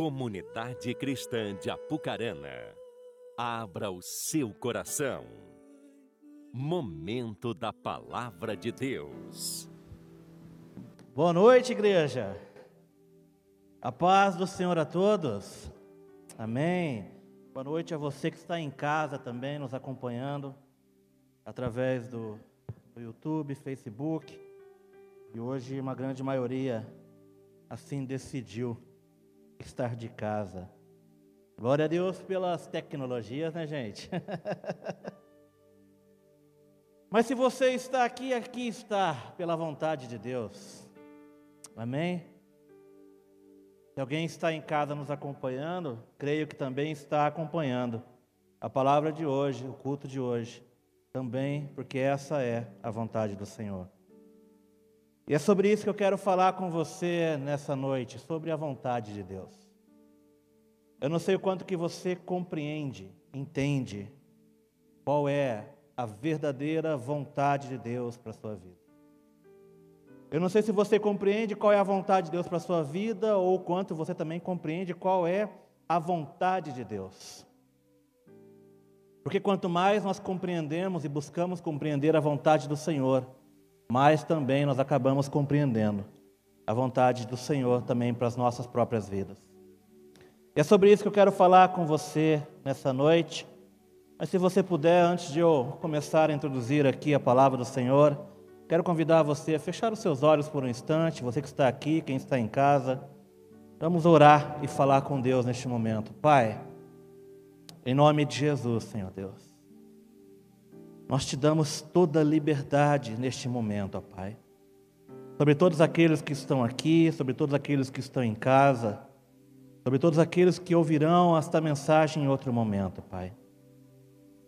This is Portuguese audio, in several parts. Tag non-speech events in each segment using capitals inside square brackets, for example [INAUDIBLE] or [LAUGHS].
Comunidade Cristã de Apucarana, abra o seu coração. Momento da Palavra de Deus. Boa noite, igreja. A paz do Senhor a todos. Amém. Boa noite a você que está em casa também nos acompanhando através do, do YouTube, Facebook. E hoje uma grande maioria assim decidiu estar de casa. Glória a Deus pelas tecnologias, né, gente? [LAUGHS] Mas se você está aqui, aqui está pela vontade de Deus. Amém? Se alguém está em casa nos acompanhando, creio que também está acompanhando a palavra de hoje, o culto de hoje, também, porque essa é a vontade do Senhor. E é sobre isso que eu quero falar com você nessa noite, sobre a vontade de Deus. Eu não sei o quanto que você compreende, entende qual é a verdadeira vontade de Deus para a sua vida. Eu não sei se você compreende qual é a vontade de Deus para a sua vida ou quanto você também compreende qual é a vontade de Deus. Porque quanto mais nós compreendemos e buscamos compreender a vontade do Senhor, mas também nós acabamos compreendendo a vontade do Senhor também para as nossas próprias vidas. E é sobre isso que eu quero falar com você nessa noite. Mas se você puder, antes de eu começar a introduzir aqui a palavra do Senhor, quero convidar você a fechar os seus olhos por um instante, você que está aqui, quem está em casa. Vamos orar e falar com Deus neste momento. Pai, em nome de Jesus, Senhor Deus. Nós te damos toda a liberdade neste momento, ó Pai. Sobre todos aqueles que estão aqui, sobre todos aqueles que estão em casa, sobre todos aqueles que ouvirão esta mensagem em outro momento, Pai.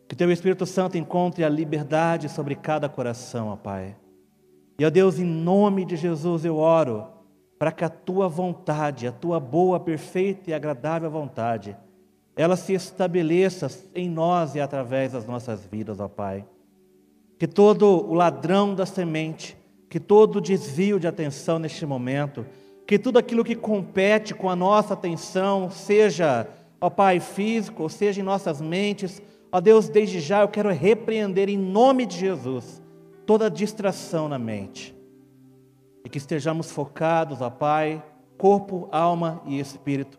Que Teu Espírito Santo encontre a liberdade sobre cada coração, ó Pai. E, ó Deus, em nome de Jesus eu oro para que a Tua vontade, a Tua boa, perfeita e agradável vontade, ela se estabeleça em nós e através das nossas vidas, ó Pai. Que todo o ladrão da semente, que todo desvio de atenção neste momento, que tudo aquilo que compete com a nossa atenção, seja, ó Pai, físico, ou seja em nossas mentes, ó Deus, desde já eu quero repreender em nome de Jesus toda distração na mente. E que estejamos focados, ó Pai, corpo, alma e espírito,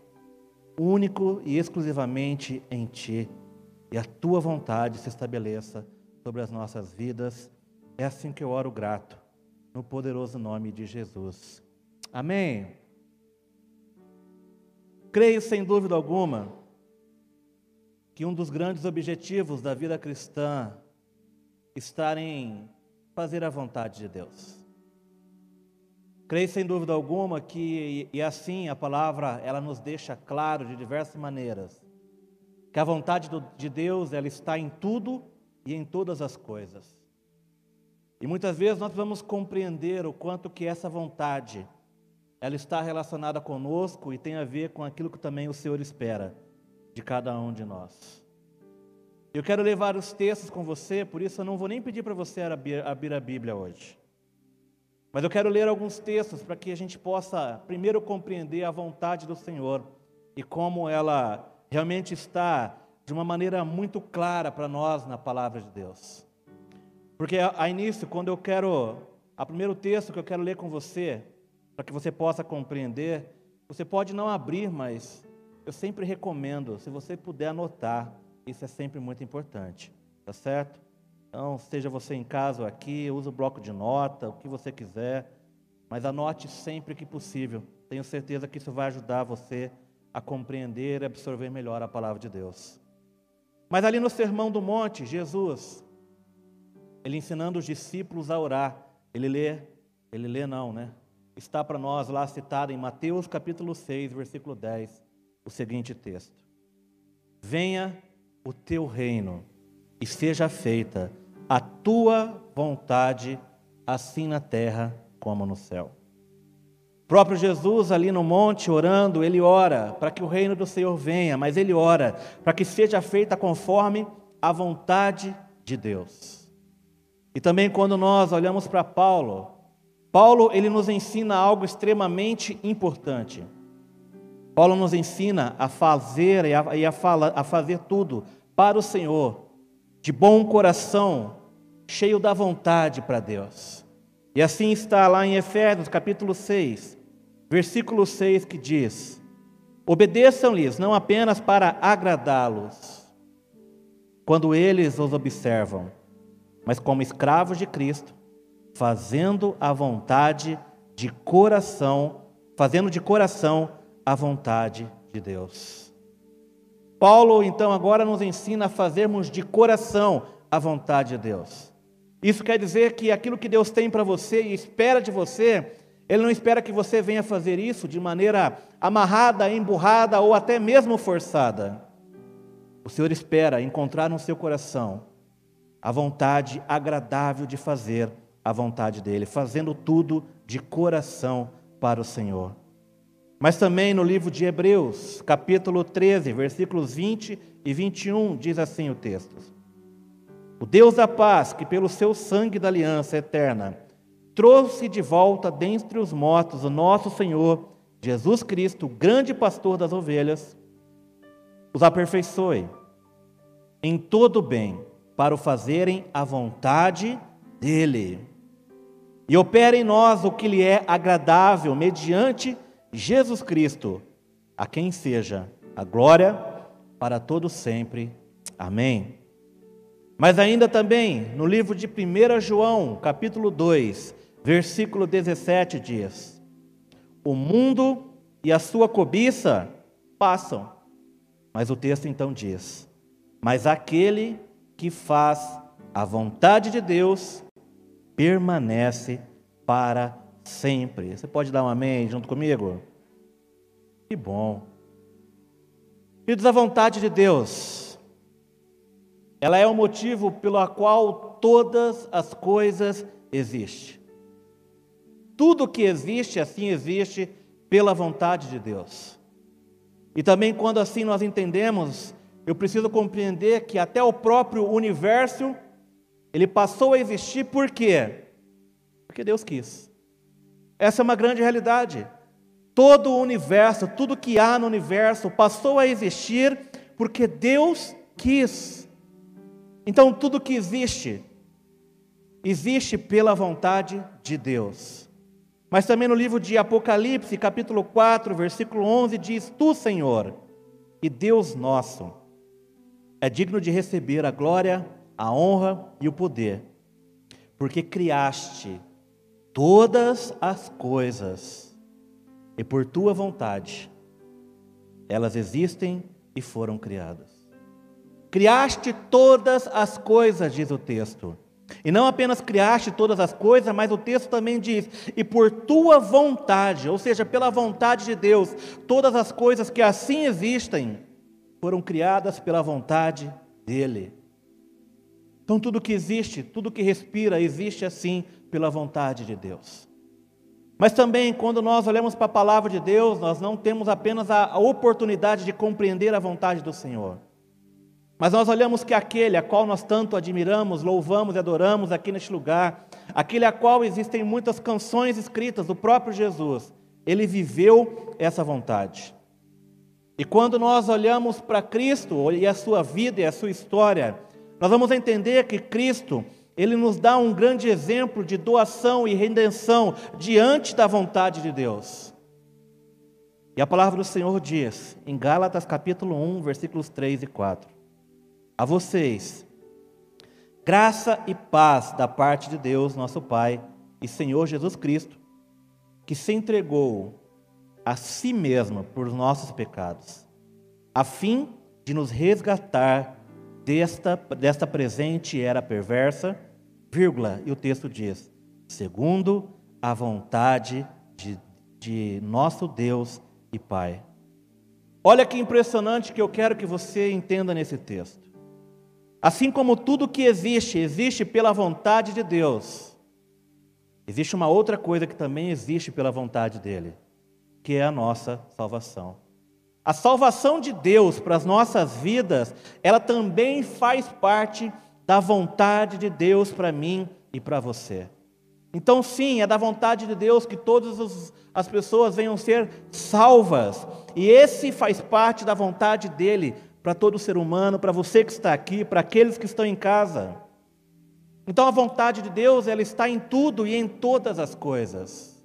único e exclusivamente em Ti, e a Tua vontade se estabeleça sobre as nossas vidas. É assim que eu oro grato, no poderoso nome de Jesus. Amém. Creio sem dúvida alguma que um dos grandes objetivos da vida cristã está em fazer a vontade de Deus. Creio sem dúvida alguma que, e assim a palavra, ela nos deixa claro de diversas maneiras, que a vontade de Deus, ela está em tudo e em todas as coisas. E muitas vezes nós vamos compreender o quanto que essa vontade, ela está relacionada conosco e tem a ver com aquilo que também o Senhor espera de cada um de nós. Eu quero levar os textos com você, por isso eu não vou nem pedir para você abrir a Bíblia hoje. Mas eu quero ler alguns textos para que a gente possa primeiro compreender a vontade do Senhor e como ela realmente está de uma maneira muito clara para nós na palavra de Deus. Porque a, início, quando eu quero, a primeiro texto que eu quero ler com você, para que você possa compreender, você pode não abrir, mas eu sempre recomendo, se você puder anotar, isso é sempre muito importante, tá certo? Então, seja você em casa ou aqui, use o bloco de nota, o que você quiser, mas anote sempre que possível. Tenho certeza que isso vai ajudar você a compreender e absorver melhor a palavra de Deus. Mas ali no Sermão do Monte, Jesus, ele ensinando os discípulos a orar, ele lê, ele lê não, né? Está para nós lá citado em Mateus capítulo 6, versículo 10, o seguinte texto: Venha o teu reino e seja feita a tua vontade, assim na terra como no céu. Próprio Jesus ali no monte orando, ele ora para que o reino do Senhor venha, mas ele ora para que seja feita conforme a vontade de Deus. E também quando nós olhamos para Paulo, Paulo ele nos ensina algo extremamente importante. Paulo nos ensina a fazer e, a, e a, fala, a fazer tudo para o Senhor, de bom coração, cheio da vontade para Deus. E assim está lá em Efésios capítulo 6, versículo 6, que diz: Obedeçam-lhes não apenas para agradá-los, quando eles os observam, mas como escravos de Cristo, fazendo a vontade de coração, fazendo de coração a vontade de Deus. Paulo, então, agora nos ensina a fazermos de coração a vontade de Deus. Isso quer dizer que aquilo que Deus tem para você e espera de você, Ele não espera que você venha fazer isso de maneira amarrada, emburrada ou até mesmo forçada. O Senhor espera encontrar no seu coração a vontade agradável de fazer a vontade dEle, fazendo tudo de coração para o Senhor. Mas também no livro de Hebreus, capítulo 13, versículos 20 e 21, diz assim o texto: O Deus da paz, que pelo seu sangue da aliança eterna trouxe de volta dentre os mortos o nosso Senhor Jesus Cristo, grande pastor das ovelhas, os aperfeiçoe em todo o bem, para o fazerem a vontade dele. E opere em nós o que lhe é agradável, mediante Jesus Cristo, a quem seja a glória para todos sempre. Amém. Mas ainda também, no livro de 1 João, capítulo 2, versículo 17 diz: O mundo e a sua cobiça passam. Mas o texto então diz: Mas aquele que faz a vontade de Deus permanece para sempre. Você pode dar um amém junto comigo? Que bom. Filhos, a vontade de Deus, ela é o motivo pelo qual todas as coisas existem. Tudo que existe, assim existe pela vontade de Deus. E também, quando assim nós entendemos, eu preciso compreender que até o próprio universo, ele passou a existir por quê? Porque Deus quis. Essa é uma grande realidade. Todo o universo, tudo que há no universo passou a existir porque Deus quis. Então, tudo que existe, existe pela vontade de Deus. Mas também no livro de Apocalipse, capítulo 4, versículo 11, diz: Tu, Senhor, e Deus nosso, é digno de receber a glória, a honra e o poder, porque criaste todas as coisas, e por tua vontade elas existem e foram criadas. Criaste todas as coisas, diz o texto. E não apenas criaste todas as coisas, mas o texto também diz: e por tua vontade, ou seja, pela vontade de Deus, todas as coisas que assim existem foram criadas pela vontade dEle. Então, tudo que existe, tudo que respira, existe assim pela vontade de Deus. Mas também, quando nós olhamos para a palavra de Deus, nós não temos apenas a oportunidade de compreender a vontade do Senhor. Mas nós olhamos que aquele a qual nós tanto admiramos, louvamos e adoramos aqui neste lugar, aquele a qual existem muitas canções escritas, o próprio Jesus, ele viveu essa vontade. E quando nós olhamos para Cristo e a sua vida e a sua história, nós vamos entender que Cristo, ele nos dá um grande exemplo de doação e redenção diante da vontade de Deus. E a palavra do Senhor diz, em Gálatas capítulo 1, versículos 3 e 4: A vocês, graça e paz da parte de Deus, nosso Pai, e Senhor Jesus Cristo, que se entregou a si mesmo por nossos pecados, a fim de nos resgatar desta, desta presente era perversa, vírgula, e o texto diz, segundo a vontade de, de nosso Deus e Pai. Olha que impressionante que eu quero que você entenda nesse texto. Assim como tudo que existe, existe pela vontade de Deus, existe uma outra coisa que também existe pela vontade dEle, que é a nossa salvação. A salvação de Deus para as nossas vidas, ela também faz parte da vontade de Deus para mim e para você. Então, sim, é da vontade de Deus que todas as pessoas venham ser salvas, e esse faz parte da vontade dele para todo ser humano, para você que está aqui, para aqueles que estão em casa. Então, a vontade de Deus, ela está em tudo e em todas as coisas.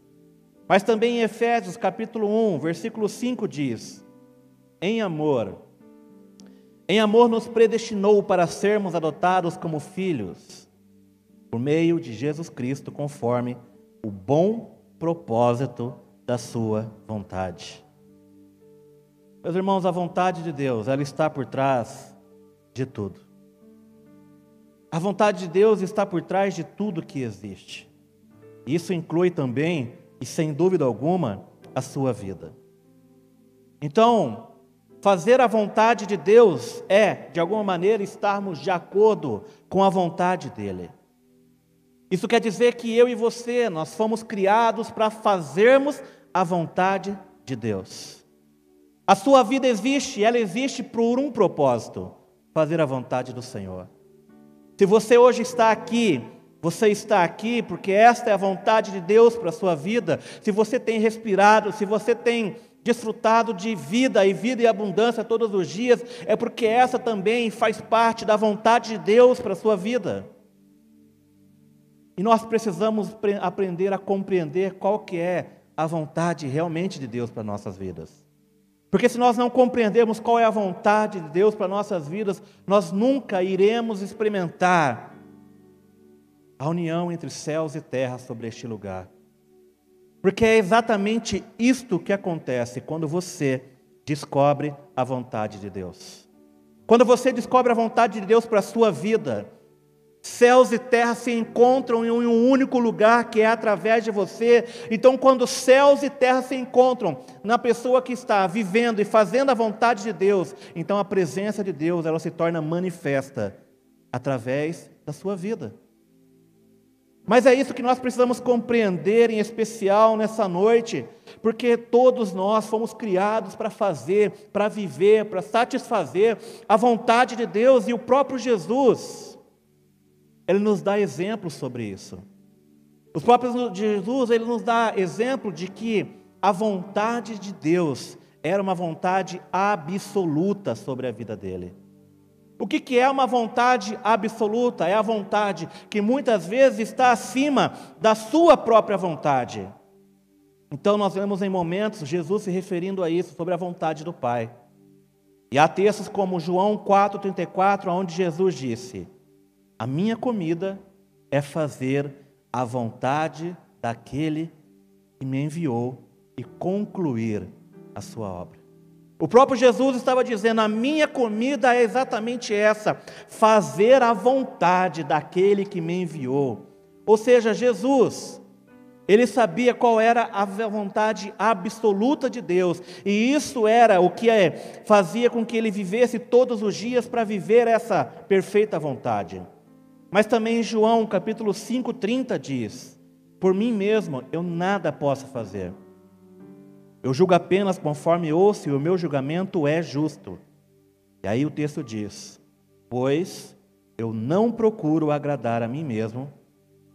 Mas também em Efésios capítulo 1, versículo 5 diz: Em amor, em amor nos predestinou para sermos adotados como filhos por meio de Jesus Cristo, conforme o bom propósito da sua vontade. Meus irmãos, a vontade de Deus, ela está por trás de tudo. A vontade de Deus está por trás de tudo que existe. Isso inclui também, e sem dúvida alguma, a sua vida. Então, fazer a vontade de Deus é, de alguma maneira, estarmos de acordo com a vontade dEle. Isso quer dizer que eu e você, nós fomos criados para fazermos a vontade de Deus. A sua vida existe, ela existe por um propósito: fazer a vontade do Senhor. Se você hoje está aqui, você está aqui porque esta é a vontade de Deus para a sua vida. Se você tem respirado, se você tem desfrutado de vida e vida e abundância todos os dias, é porque essa também faz parte da vontade de Deus para a sua vida. E nós precisamos aprender a compreender qual que é a vontade realmente de Deus para nossas vidas. Porque se nós não compreendermos qual é a vontade de Deus para nossas vidas, nós nunca iremos experimentar a união entre céus e terra sobre este lugar. Porque é exatamente isto que acontece quando você descobre a vontade de Deus. Quando você descobre a vontade de Deus para a sua vida, Céus e terra se encontram em um único lugar, que é através de você. Então, quando céus e terra se encontram na pessoa que está vivendo e fazendo a vontade de Deus, então a presença de Deus ela se torna manifesta através da sua vida. Mas é isso que nós precisamos compreender, em especial nessa noite, porque todos nós fomos criados para fazer, para viver, para satisfazer a vontade de Deus e o próprio Jesus ele nos dá exemplos sobre isso. Os próprios Jesus, ele nos dá exemplo de que a vontade de Deus era uma vontade absoluta sobre a vida dele. O que, que é uma vontade absoluta? É a vontade que muitas vezes está acima da sua própria vontade. Então, nós vemos em momentos Jesus se referindo a isso, sobre a vontade do Pai. E há textos como João 4,34, onde Jesus disse: a minha comida é fazer a vontade daquele que me enviou e concluir a sua obra. O próprio Jesus estava dizendo: a minha comida é exatamente essa, fazer a vontade daquele que me enviou. Ou seja, Jesus, ele sabia qual era a vontade absoluta de Deus, e isso era o que é, fazia com que ele vivesse todos os dias para viver essa perfeita vontade. Mas também João capítulo 5,30 diz: Por mim mesmo eu nada posso fazer. Eu julgo apenas conforme ouço e o meu julgamento é justo. E aí o texto diz: Pois eu não procuro agradar a mim mesmo,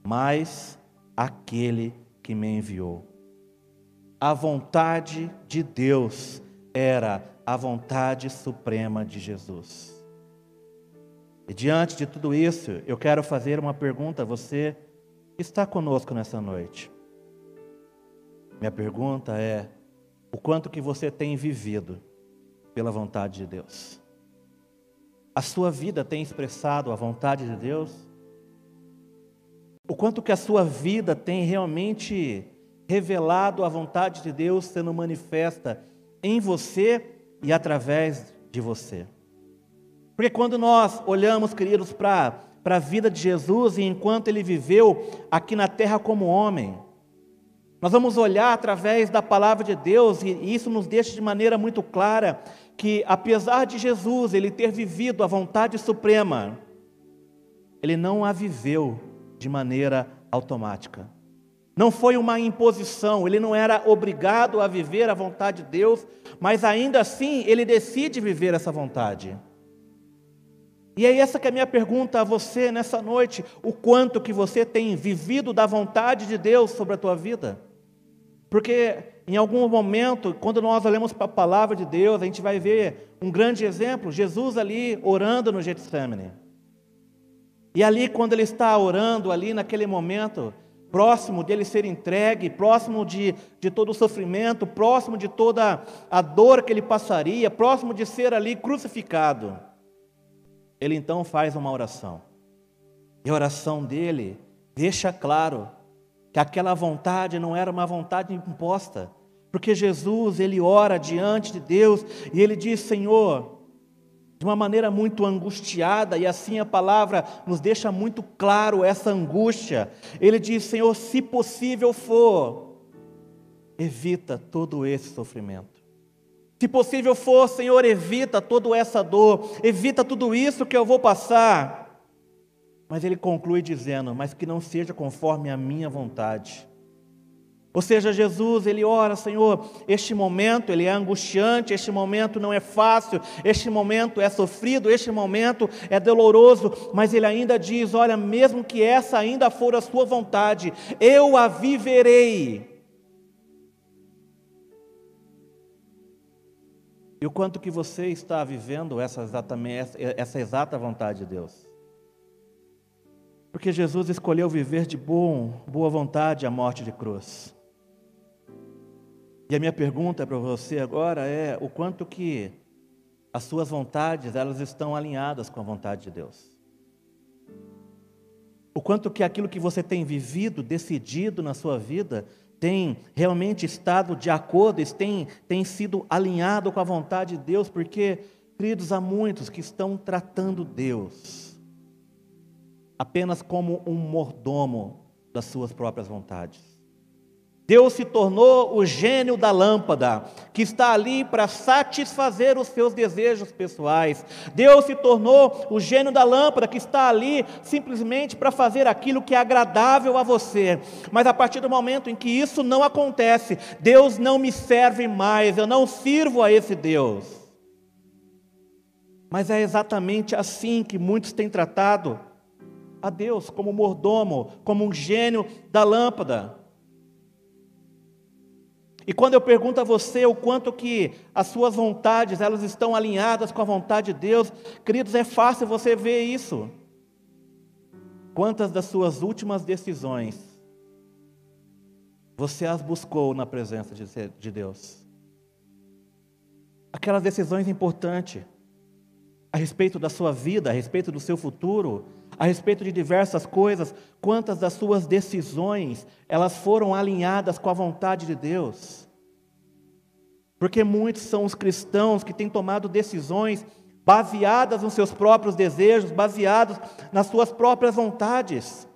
mas aquele que me enviou. A vontade de Deus era a vontade suprema de Jesus. E diante de tudo isso, eu quero fazer uma pergunta a você que está conosco nessa noite. Minha pergunta é: o quanto que você tem vivido pela vontade de Deus? A sua vida tem expressado a vontade de Deus? O quanto que a sua vida tem realmente revelado a vontade de Deus sendo manifesta em você e através de você? Porque quando nós olhamos, queridos, para a vida de Jesus e enquanto ele viveu aqui na terra como homem, nós vamos olhar através da palavra de Deus e isso nos deixa de maneira muito clara que, apesar de Jesus ele ter vivido a vontade suprema, ele não a viveu de maneira automática. Não foi uma imposição, ele não era obrigado a viver a vontade de Deus, mas ainda assim ele decide viver essa vontade. E é essa que é a minha pergunta a você nessa noite, o quanto que você tem vivido da vontade de Deus sobre a tua vida? Porque em algum momento, quando nós olhamos para a palavra de Deus, a gente vai ver um grande exemplo, Jesus ali orando no Getsemane. E ali quando ele está orando ali naquele momento, próximo dele ser entregue, próximo de, de todo o sofrimento, próximo de toda a dor que ele passaria, próximo de ser ali crucificado. Ele então faz uma oração. E a oração dele deixa claro que aquela vontade não era uma vontade imposta, porque Jesus, ele ora diante de Deus e ele diz: Senhor, de uma maneira muito angustiada, e assim a palavra nos deixa muito claro essa angústia. Ele diz: Senhor, se possível for, evita todo esse sofrimento. Se possível for, Senhor, evita toda essa dor, evita tudo isso que eu vou passar. Mas ele conclui dizendo: Mas que não seja conforme a minha vontade, ou seja, Jesus, ele ora, Senhor, este momento ele é angustiante, este momento não é fácil, este momento é sofrido, este momento é doloroso, mas ele ainda diz: olha, mesmo que essa ainda for a sua vontade, eu a viverei. E o quanto que você está vivendo essa, exatamente, essa exata vontade de Deus? Porque Jesus escolheu viver de bom, boa vontade a morte de cruz. E a minha pergunta para você agora é o quanto que as suas vontades, elas estão alinhadas com a vontade de Deus. O quanto que aquilo que você tem vivido, decidido na sua vida, tem realmente estado de acordo, tem, tem sido alinhado com a vontade de Deus, porque, queridos, há muitos que estão tratando Deus apenas como um mordomo das suas próprias vontades. Deus se tornou o gênio da lâmpada, que está ali para satisfazer os seus desejos pessoais. Deus se tornou o gênio da lâmpada, que está ali simplesmente para fazer aquilo que é agradável a você. Mas a partir do momento em que isso não acontece, Deus não me serve mais, eu não sirvo a esse Deus. Mas é exatamente assim que muitos têm tratado a Deus, como mordomo, como um gênio da lâmpada. E quando eu pergunto a você o quanto que as suas vontades, elas estão alinhadas com a vontade de Deus, queridos, é fácil você ver isso. Quantas das suas últimas decisões você as buscou na presença de Deus? Aquelas decisões importantes a respeito da sua vida, a respeito do seu futuro, a respeito de diversas coisas, quantas das suas decisões elas foram alinhadas com a vontade de Deus. Porque muitos são os cristãos que têm tomado decisões baseadas nos seus próprios desejos, baseados nas suas próprias vontades.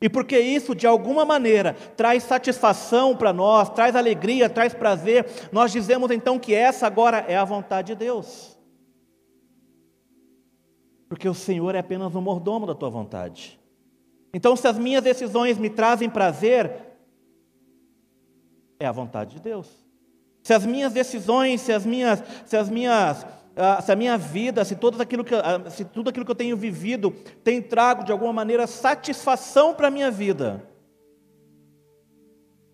E porque isso, de alguma maneira, traz satisfação para nós, traz alegria, traz prazer, nós dizemos então que essa agora é a vontade de Deus. Porque o Senhor é apenas um mordomo da tua vontade. Então, se as minhas decisões me trazem prazer, é a vontade de Deus. Se as minhas decisões, se as minhas, se as minhas, ah, se a minha vida, se aquilo que, ah, se tudo aquilo que eu tenho vivido tem trago de alguma maneira satisfação para a minha vida,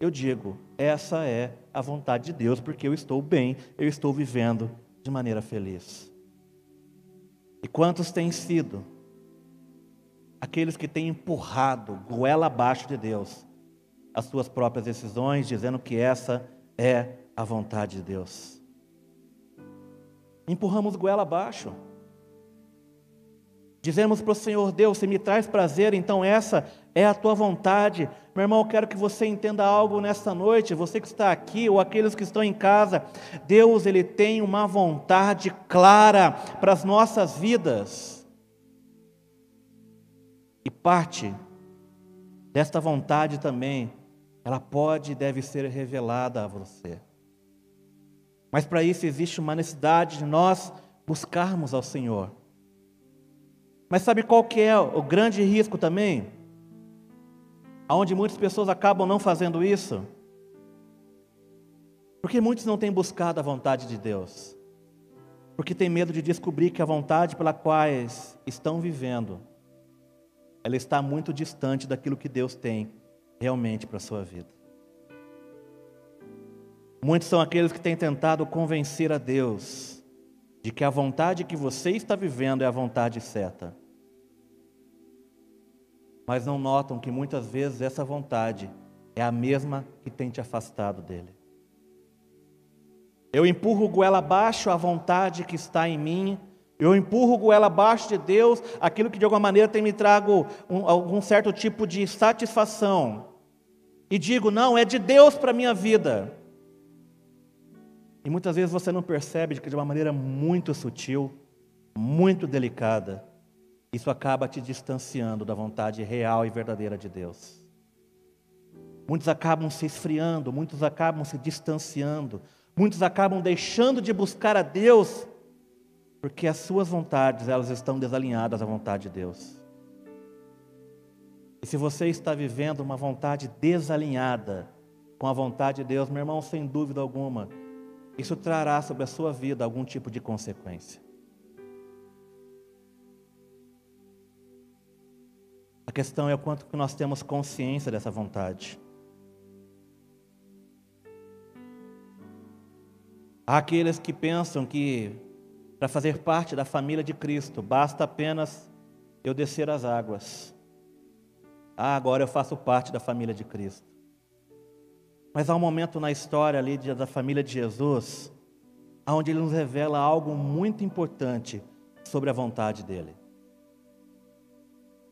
eu digo, essa é a vontade de Deus, porque eu estou bem, eu estou vivendo de maneira feliz. E quantos têm sido aqueles que têm empurrado goela abaixo de Deus as suas próprias decisões, dizendo que essa é a vontade de Deus? Empurramos goela abaixo. Dizemos para o Senhor Deus: se me traz prazer, então essa é a tua vontade. Meu irmão, eu quero que você entenda algo nesta noite, você que está aqui ou aqueles que estão em casa. Deus, ele tem uma vontade clara para as nossas vidas. E parte desta vontade também, ela pode e deve ser revelada a você. Mas para isso existe uma necessidade de nós buscarmos ao Senhor. Mas sabe qual que é o grande risco também? Aonde muitas pessoas acabam não fazendo isso? Porque muitos não têm buscado a vontade de Deus. porque tem medo de descobrir que a vontade pela qual estão vivendo, ela está muito distante daquilo que Deus tem realmente para a sua vida. Muitos são aqueles que têm tentado convencer a Deus de que a vontade que você está vivendo é a vontade certa. Mas não notam que muitas vezes essa vontade é a mesma que tem te afastado dele. Eu empurro goela abaixo a vontade que está em mim. Eu empurro goela abaixo de Deus aquilo que de alguma maneira tem me trago um, algum certo tipo de satisfação. E digo, não, é de Deus para a minha vida. E muitas vezes você não percebe que de uma maneira muito sutil, muito delicada, isso acaba te distanciando da vontade real e verdadeira de Deus. Muitos acabam se esfriando, muitos acabam se distanciando, Muitos acabam deixando de buscar a Deus porque as suas vontades, elas estão desalinhadas à vontade de Deus. E se você está vivendo uma vontade desalinhada com a vontade de Deus, meu irmão, sem dúvida alguma, isso trará sobre a sua vida algum tipo de consequência. A questão é o quanto que nós temos consciência dessa vontade. Há aqueles que pensam que para fazer parte da família de Cristo basta apenas eu descer as águas. Ah, agora eu faço parte da família de Cristo. Mas há um momento na história ali da família de Jesus, onde ele nos revela algo muito importante sobre a vontade dele.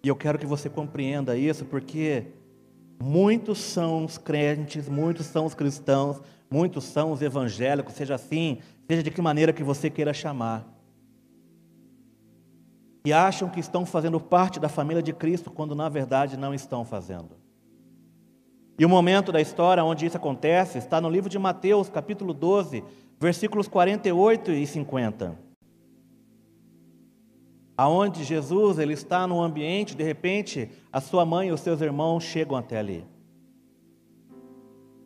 E eu quero que você compreenda isso, porque muitos são os crentes, muitos são os cristãos Muitos são os evangélicos, seja assim, seja de que maneira que você queira chamar. E acham que estão fazendo parte da família de Cristo, quando na verdade não estão fazendo. E o momento da história onde isso acontece está no livro de Mateus, capítulo 12, versículos 48 e 50. Aonde Jesus ele está no ambiente, de repente, a sua mãe e os seus irmãos chegam até ali.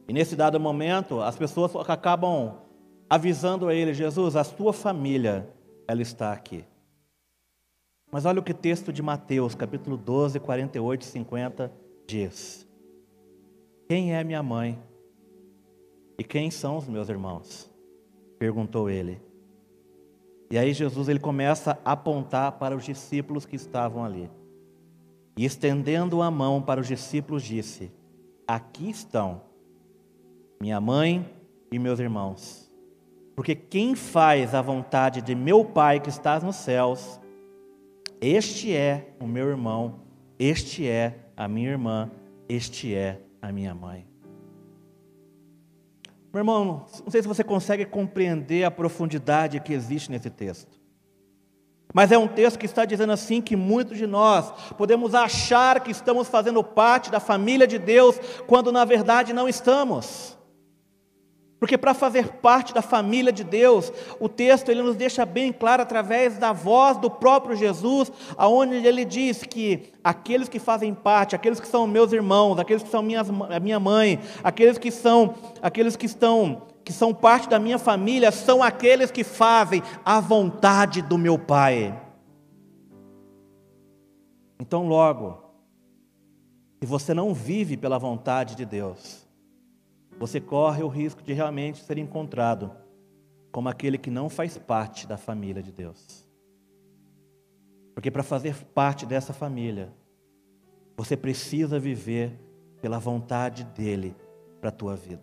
E nesse dado momento, as pessoas acabam avisando a ele: Jesus, a sua família, ela está aqui. Mas olha o que texto de Mateus, capítulo 12, 48 e 50 diz: Quem é minha mãe? E quem são os meus irmãos? perguntou ele. E aí Jesus ele começa a apontar para os discípulos que estavam ali. E estendendo a mão para os discípulos disse: Aqui estão minha mãe e meus irmãos. Porque quem faz a vontade de meu Pai que está nos céus, este é o meu irmão, este é a minha irmã, este é a minha mãe. Meu irmão, não sei se você consegue compreender a profundidade que existe nesse texto. Mas é um texto que está dizendo assim que muitos de nós podemos achar que estamos fazendo parte da família de Deus, quando na verdade não estamos. Porque para fazer parte da família de Deus, o texto ele nos deixa bem claro através da voz do próprio Jesus, aonde ele diz que aqueles que fazem parte, aqueles que são meus irmãos, aqueles que são minhas, a minha mãe, aqueles que são aqueles que estão que são parte da minha família, são aqueles que fazem a vontade do meu Pai. Então, logo, se você não vive pela vontade de Deus, você corre o risco de realmente ser encontrado como aquele que não faz parte da família de Deus. Porque para fazer parte dessa família, você precisa viver pela vontade dele para a tua vida.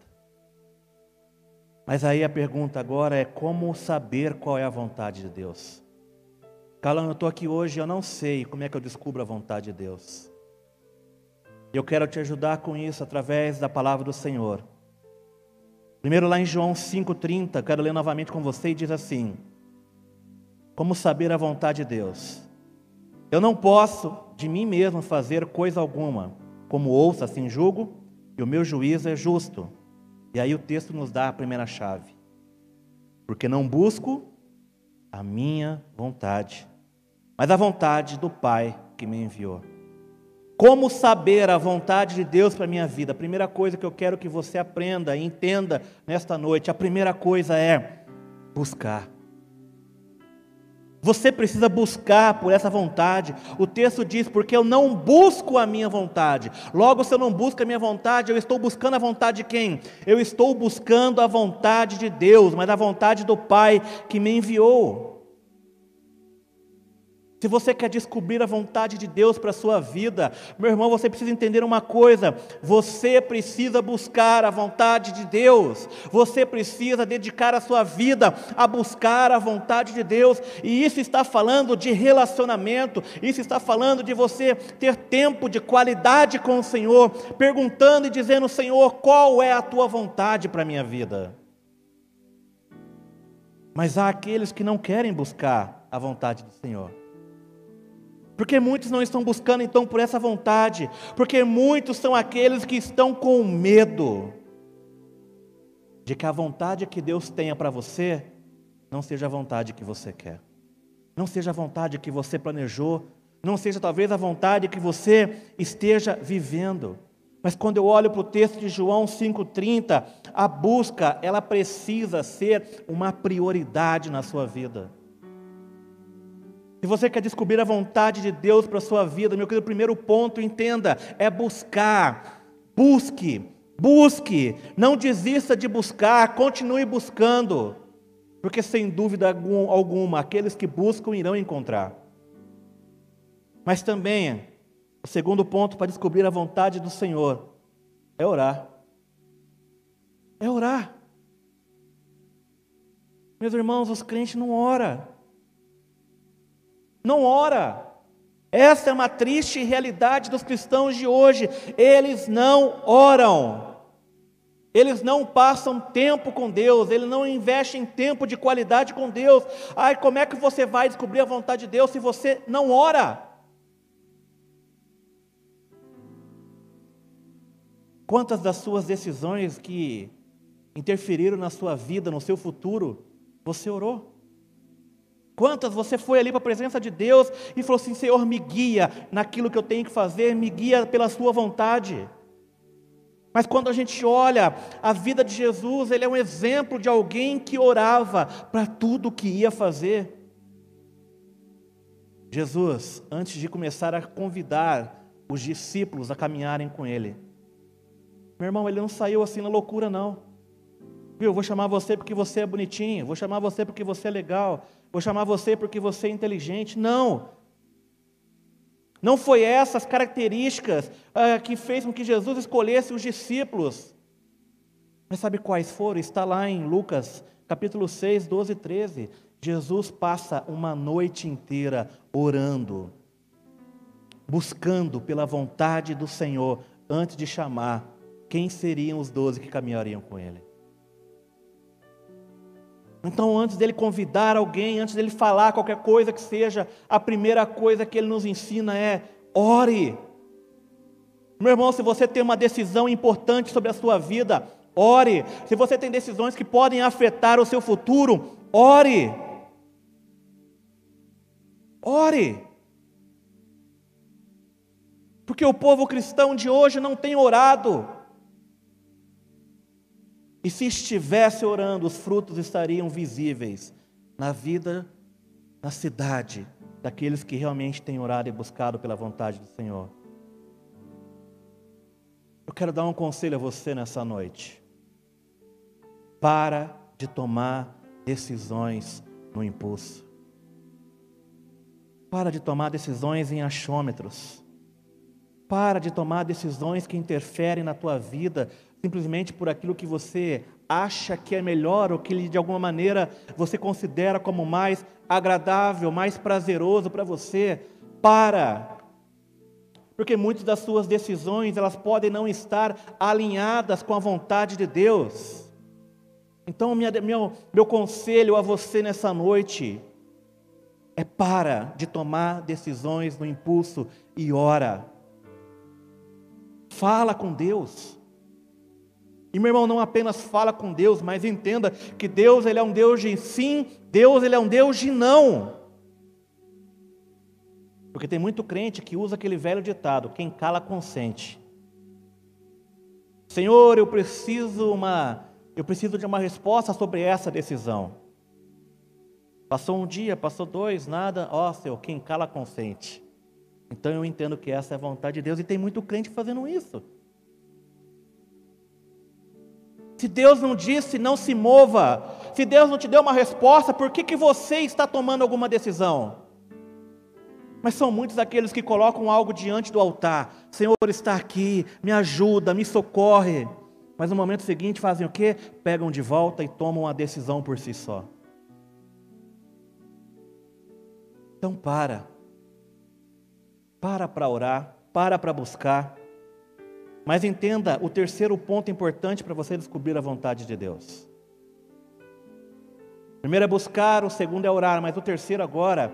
Mas aí a pergunta agora é como saber qual é a vontade de Deus? Calão, eu estou aqui hoje, eu não sei como é que eu descubro a vontade de Deus. Eu quero te ajudar com isso através da palavra do Senhor. Primeiro lá em João 5,30, quero ler novamente com você e diz assim: Como saber a vontade de Deus? Eu não posso de mim mesmo fazer coisa alguma, como ouço assim julgo, e o meu juízo é justo. E aí o texto nos dá a primeira chave. Porque não busco a minha vontade, mas a vontade do Pai que me enviou. Como saber a vontade de Deus para a minha vida? A primeira coisa que eu quero que você aprenda e entenda nesta noite, a primeira coisa é buscar. Você precisa buscar por essa vontade. O texto diz: porque eu não busco a minha vontade. Logo, se eu não busco a minha vontade, eu estou buscando a vontade de quem? Eu estou buscando a vontade de Deus, mas a vontade do Pai que me enviou. Se você quer descobrir a vontade de Deus para a sua vida, meu irmão, você precisa entender uma coisa: você precisa buscar a vontade de Deus, você precisa dedicar a sua vida a buscar a vontade de Deus, e isso está falando de relacionamento, isso está falando de você ter tempo de qualidade com o Senhor, perguntando e dizendo: Senhor, qual é a tua vontade para a minha vida? Mas há aqueles que não querem buscar a vontade do Senhor. Porque muitos não estão buscando então por essa vontade, porque muitos são aqueles que estão com medo de que a vontade que Deus tenha para você não seja a vontade que você quer, não seja a vontade que você planejou, não seja talvez a vontade que você esteja vivendo. Mas quando eu olho para o texto de João 5,30, a busca, ela precisa ser uma prioridade na sua vida. Se você quer descobrir a vontade de Deus para a sua vida, meu querido, primeiro ponto, entenda, é buscar. Busque, busque. Não desista de buscar, continue buscando. Porque sem dúvida alguma, aqueles que buscam irão encontrar. Mas também, o segundo ponto para descobrir a vontade do Senhor é orar. É orar. Meus irmãos, os crentes não oram não ora. Essa é uma triste realidade dos cristãos de hoje. Eles não oram. Eles não passam tempo com Deus, eles não investem tempo de qualidade com Deus. Ai, como é que você vai descobrir a vontade de Deus se você não ora? Quantas das suas decisões que interferiram na sua vida, no seu futuro, você orou? Quantas você foi ali para a presença de Deus e falou assim: Senhor, me guia naquilo que eu tenho que fazer, me guia pela Sua vontade. Mas quando a gente olha a vida de Jesus, ele é um exemplo de alguém que orava para tudo o que ia fazer. Jesus, antes de começar a convidar os discípulos a caminharem com ele, meu irmão, ele não saiu assim na loucura, não. Viu, vou chamar você porque você é bonitinho, vou chamar você porque você é legal, vou chamar você porque você é inteligente. Não. Não foi essas características ah, que fez com que Jesus escolhesse os discípulos. Mas sabe quais foram? Está lá em Lucas, capítulo 6, 12 e 13. Jesus passa uma noite inteira orando, buscando pela vontade do Senhor, antes de chamar quem seriam os doze que caminhariam com ele. Então, antes dele convidar alguém, antes dele falar qualquer coisa que seja, a primeira coisa que ele nos ensina é: ore. Meu irmão, se você tem uma decisão importante sobre a sua vida, ore. Se você tem decisões que podem afetar o seu futuro, ore. Ore. Porque o povo cristão de hoje não tem orado. E se estivesse orando, os frutos estariam visíveis na vida, na cidade, daqueles que realmente têm orado e buscado pela vontade do Senhor. Eu quero dar um conselho a você nessa noite. Para de tomar decisões no impulso. Para de tomar decisões em achômetros. Para de tomar decisões que interferem na tua vida simplesmente por aquilo que você acha que é melhor ou que de alguma maneira você considera como mais agradável, mais prazeroso para você. Para. Porque muitas das suas decisões, elas podem não estar alinhadas com a vontade de Deus. Então, minha, meu, meu conselho a você nessa noite é para de tomar decisões no impulso e ora. Fala com Deus. E meu irmão, não apenas fala com Deus, mas entenda que Deus ele é um Deus de sim, Deus ele é um Deus de não. Porque tem muito crente que usa aquele velho ditado: quem cala consente. Senhor, eu preciso uma, eu preciso de uma resposta sobre essa decisão. Passou um dia, passou dois, nada, ó, Senhor, quem cala consente. Então eu entendo que essa é a vontade de Deus e tem muito crente fazendo isso. Se Deus não disse, não se mova. Se Deus não te deu uma resposta, por que, que você está tomando alguma decisão? Mas são muitos aqueles que colocam algo diante do altar. Senhor está aqui, me ajuda, me socorre. Mas no momento seguinte fazem o quê? Pegam de volta e tomam a decisão por si só. Então para. Para para orar, para para buscar. Mas entenda o terceiro ponto importante para você descobrir a vontade de Deus. Primeiro é buscar, o segundo é orar, mas o terceiro agora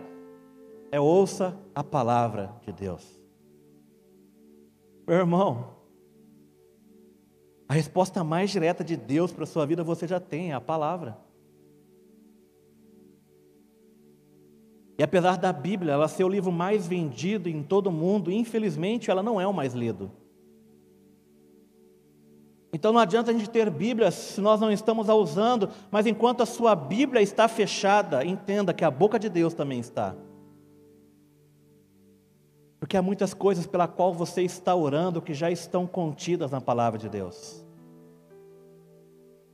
é ouça a palavra de Deus. Meu irmão, a resposta mais direta de Deus para a sua vida você já tem, é a palavra. E apesar da Bíblia ela ser o livro mais vendido em todo o mundo, infelizmente ela não é o mais lido. Então não adianta a gente ter Bíblia se nós não estamos a usando, mas enquanto a sua Bíblia está fechada, entenda que a boca de Deus também está. Porque há muitas coisas pela qual você está orando que já estão contidas na palavra de Deus.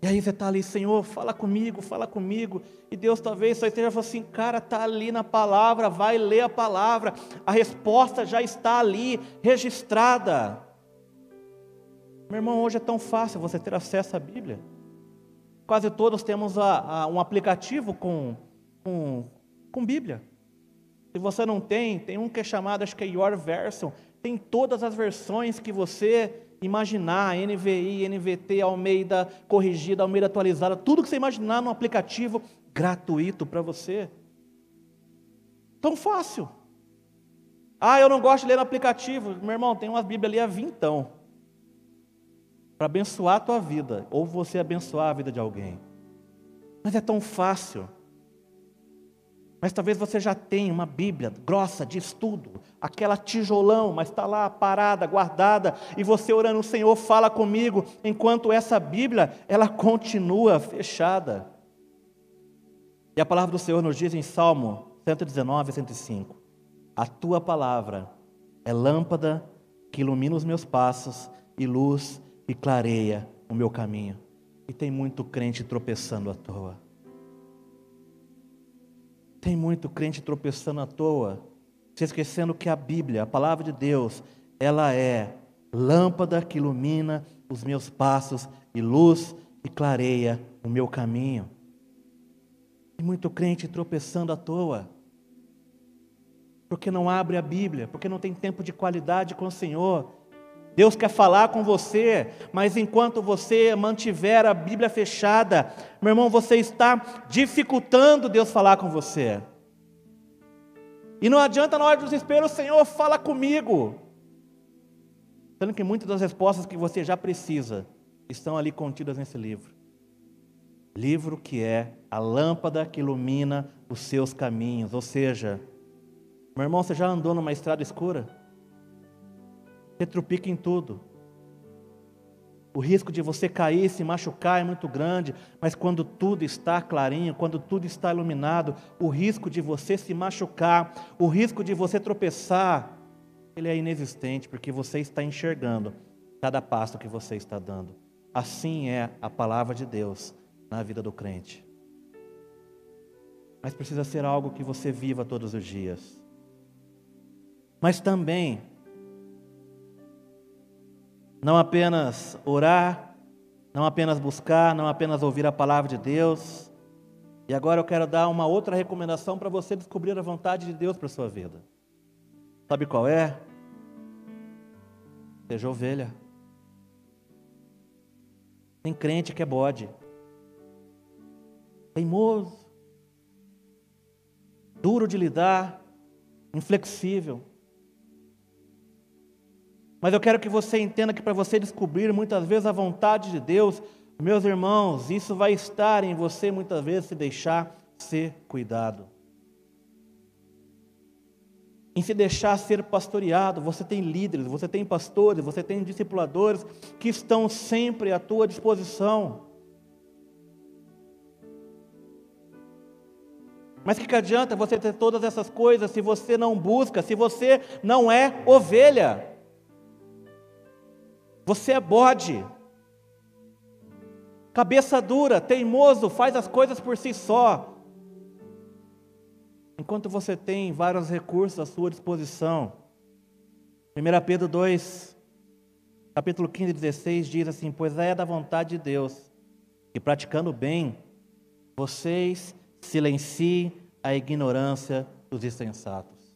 E aí você está ali, Senhor, fala comigo, fala comigo. E Deus talvez só esteja falando assim, cara, está ali na palavra, vai ler a palavra. A resposta já está ali, registrada. Meu irmão, hoje é tão fácil você ter acesso à Bíblia. Quase todos temos a, a, um aplicativo com, com, com Bíblia. Se você não tem, tem um que é chamado, acho que é Your Version. Tem todas as versões que você imaginar, NVI, NVT, Almeida corrigida, Almeida atualizada, tudo que você imaginar no aplicativo gratuito para você. Tão fácil. Ah, eu não gosto de ler no aplicativo. Meu irmão, tem umas Bíblias ali a vintão para abençoar a tua vida, ou você abençoar a vida de alguém. Mas é tão fácil. Mas talvez você já tenha uma Bíblia grossa de estudo, aquela tijolão, mas está lá parada, guardada, e você orando, o Senhor fala comigo, enquanto essa Bíblia, ela continua fechada. E a palavra do Senhor nos diz em Salmo 119, 105: A tua palavra é lâmpada que ilumina os meus passos e luz e clareia o meu caminho. E tem muito crente tropeçando à toa. Tem muito crente tropeçando à toa, se esquecendo que a Bíblia, a palavra de Deus, ela é lâmpada que ilumina os meus passos e luz e clareia o meu caminho. Tem muito crente tropeçando à toa, porque não abre a Bíblia, porque não tem tempo de qualidade com o Senhor, Deus quer falar com você, mas enquanto você mantiver a Bíblia fechada, meu irmão, você está dificultando Deus falar com você. E não adianta na hora do desespero, Senhor, fala comigo. Sendo que muitas das respostas que você já precisa estão ali contidas nesse livro. Livro que é a lâmpada que ilumina os seus caminhos. Ou seja, meu irmão, você já andou numa estrada escura? Você trupica em tudo. O risco de você cair, se machucar é muito grande, mas quando tudo está clarinho, quando tudo está iluminado, o risco de você se machucar, o risco de você tropeçar, ele é inexistente, porque você está enxergando cada passo que você está dando. Assim é a palavra de Deus na vida do crente. Mas precisa ser algo que você viva todos os dias. Mas também não apenas orar, não apenas buscar, não apenas ouvir a palavra de Deus. E agora eu quero dar uma outra recomendação para você descobrir a vontade de Deus para sua vida. Sabe qual é? Seja ovelha. Tem crente que é bode. Teimoso. Duro de lidar. Inflexível. Mas eu quero que você entenda que para você descobrir muitas vezes a vontade de Deus, meus irmãos, isso vai estar em você muitas vezes se deixar ser cuidado. Em se deixar ser pastoreado, você tem líderes, você tem pastores, você tem discipuladores que estão sempre à tua disposição. Mas que, que adianta você ter todas essas coisas se você não busca, se você não é ovelha? Você é bode. Cabeça dura, teimoso, faz as coisas por si só. Enquanto você tem vários recursos à sua disposição. 1 Pedro 2, capítulo 15 e 16 diz assim: Pois é da vontade de Deus que, praticando bem, vocês silenciem a ignorância dos insensatos.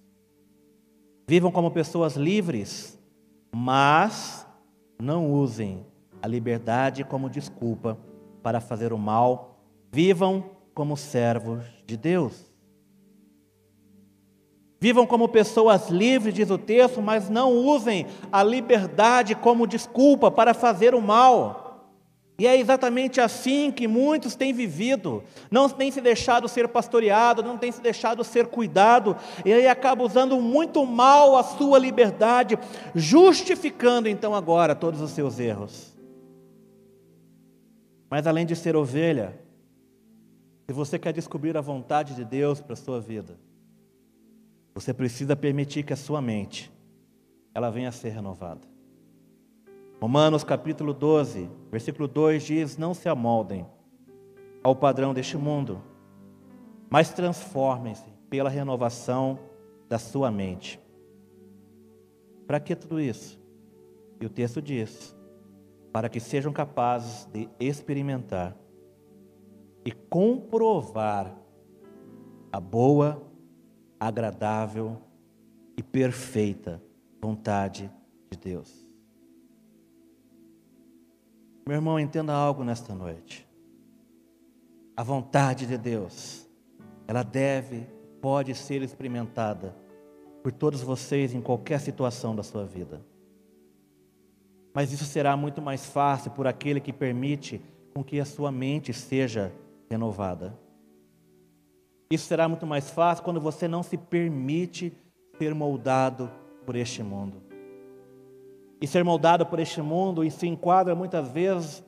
Vivam como pessoas livres, mas não usem a liberdade como desculpa para fazer o mal. Vivam como servos de Deus. Vivam como pessoas livres, diz o texto, mas não usem a liberdade como desculpa para fazer o mal. E é exatamente assim que muitos têm vivido, não têm se deixado ser pastoreado, não têm se deixado ser cuidado, e aí acaba usando muito mal a sua liberdade, justificando então agora todos os seus erros. Mas além de ser ovelha, se você quer descobrir a vontade de Deus para a sua vida, você precisa permitir que a sua mente ela venha a ser renovada. Romanos capítulo 12, versículo 2 diz: Não se amoldem ao padrão deste mundo, mas transformem-se pela renovação da sua mente. Para que tudo isso? E o texto diz: para que sejam capazes de experimentar e comprovar a boa, agradável e perfeita vontade de Deus. Meu irmão, entenda algo nesta noite. A vontade de Deus, ela deve, pode ser experimentada por todos vocês em qualquer situação da sua vida. Mas isso será muito mais fácil por aquele que permite com que a sua mente seja renovada. Isso será muito mais fácil quando você não se permite ser moldado por este mundo e ser moldado por este mundo e se enquadra muitas vezes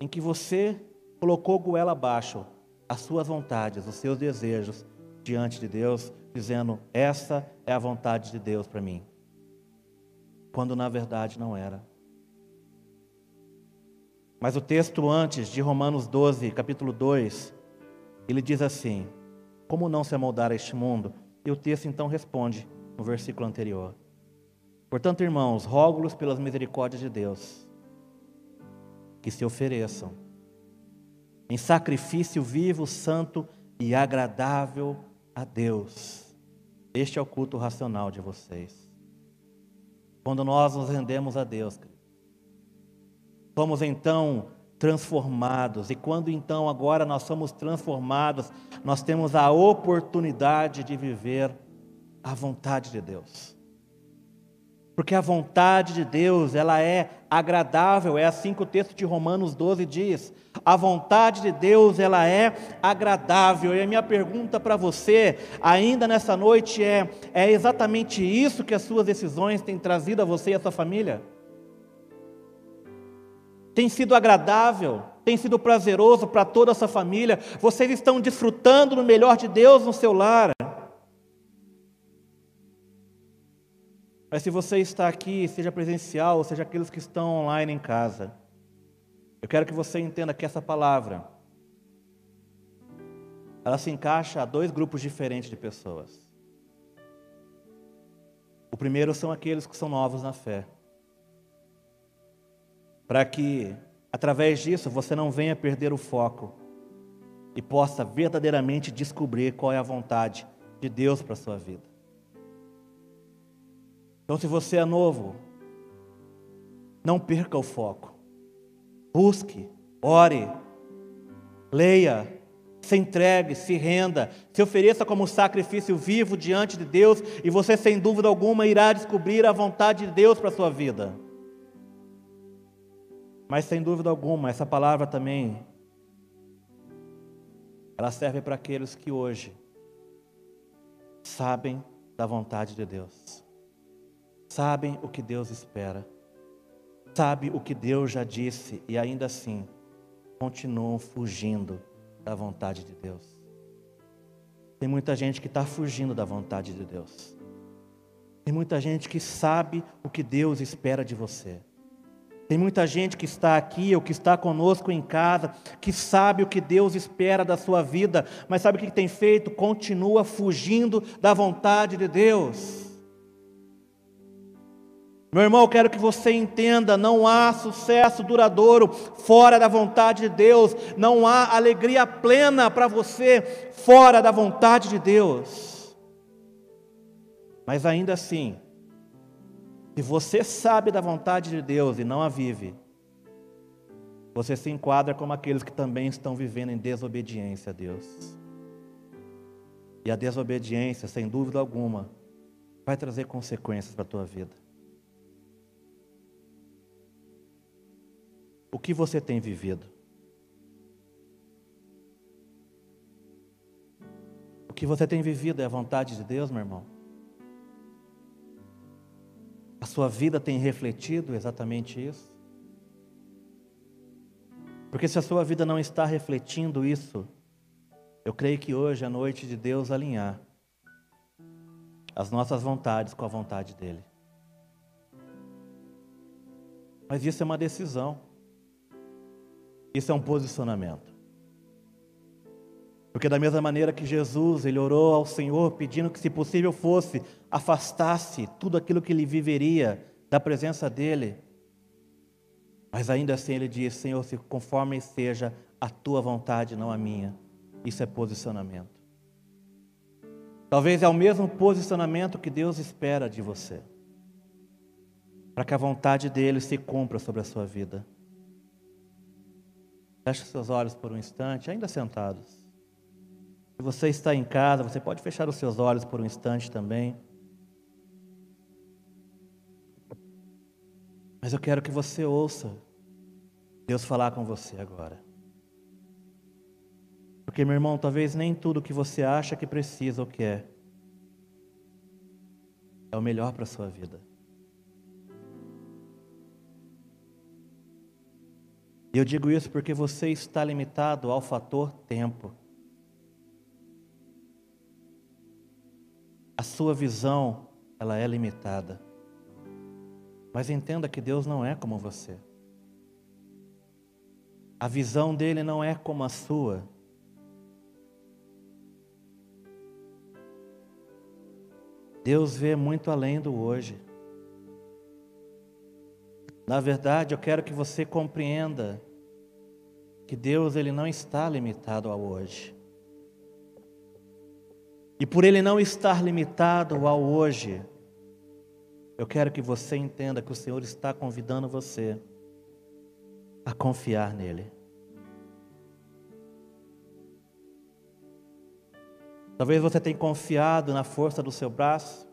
em que você colocou goela abaixo as suas vontades, os seus desejos diante de Deus, dizendo: essa é a vontade de Deus para mim. Quando na verdade não era. Mas o texto antes de Romanos 12, capítulo 2, ele diz assim: Como não se amoldar a este mundo? E o texto então responde no versículo anterior: Portanto, irmãos, rogo-los pelas misericórdias de Deus que se ofereçam em sacrifício vivo, santo e agradável a Deus. Este é o culto racional de vocês. Quando nós nos rendemos a Deus, somos então transformados, e quando então agora nós somos transformados, nós temos a oportunidade de viver a vontade de Deus. Porque a vontade de Deus, ela é agradável, é assim que o texto de Romanos 12 diz. A vontade de Deus, ela é agradável. E a minha pergunta para você, ainda nessa noite, é: é exatamente isso que as suas decisões têm trazido a você e a sua família? Tem sido agradável? Tem sido prazeroso para toda a sua família? Vocês estão desfrutando do melhor de Deus no seu lar? Mas se você está aqui, seja presencial, ou seja aqueles que estão online em casa, eu quero que você entenda que essa palavra, ela se encaixa a dois grupos diferentes de pessoas. O primeiro são aqueles que são novos na fé. Para que, através disso, você não venha perder o foco e possa verdadeiramente descobrir qual é a vontade de Deus para a sua vida. Então, se você é novo, não perca o foco. Busque, ore, leia, se entregue, se renda, se ofereça como sacrifício vivo diante de Deus e você, sem dúvida alguma, irá descobrir a vontade de Deus para a sua vida. Mas, sem dúvida alguma, essa palavra também ela serve para aqueles que hoje sabem da vontade de Deus sabem o que Deus espera, sabe o que Deus já disse e ainda assim continuam fugindo da vontade de Deus. Tem muita gente que está fugindo da vontade de Deus. Tem muita gente que sabe o que Deus espera de você. Tem muita gente que está aqui ou que está conosco em casa, que sabe o que Deus espera da sua vida, mas sabe o que tem feito? Continua fugindo da vontade de Deus. Meu irmão, eu quero que você entenda: não há sucesso duradouro fora da vontade de Deus, não há alegria plena para você fora da vontade de Deus. Mas ainda assim, se você sabe da vontade de Deus e não a vive, você se enquadra como aqueles que também estão vivendo em desobediência a Deus. E a desobediência, sem dúvida alguma, vai trazer consequências para a tua vida. O que você tem vivido? O que você tem vivido é a vontade de Deus, meu irmão? A sua vida tem refletido exatamente isso? Porque se a sua vida não está refletindo isso, eu creio que hoje é a noite de Deus alinhar as nossas vontades com a vontade dEle. Mas isso é uma decisão. Isso é um posicionamento. Porque da mesma maneira que Jesus, ele orou ao Senhor pedindo que se possível fosse afastasse tudo aquilo que ele viveria da presença dele. Mas ainda assim ele diz: Senhor, se conforme seja a tua vontade, não a minha. Isso é posicionamento. Talvez é o mesmo posicionamento que Deus espera de você. Para que a vontade dele se cumpra sobre a sua vida. Feche seus olhos por um instante, ainda sentados. Se você está em casa, você pode fechar os seus olhos por um instante também. Mas eu quero que você ouça Deus falar com você agora. Porque, meu irmão, talvez nem tudo que você acha que precisa ou quer é o melhor para a sua vida. E eu digo isso porque você está limitado ao fator tempo. A sua visão, ela é limitada. Mas entenda que Deus não é como você. A visão dele não é como a sua. Deus vê muito além do hoje. Na verdade, eu quero que você compreenda que Deus ele não está limitado ao hoje. E por ele não estar limitado ao hoje, eu quero que você entenda que o Senhor está convidando você a confiar nele. Talvez você tenha confiado na força do seu braço.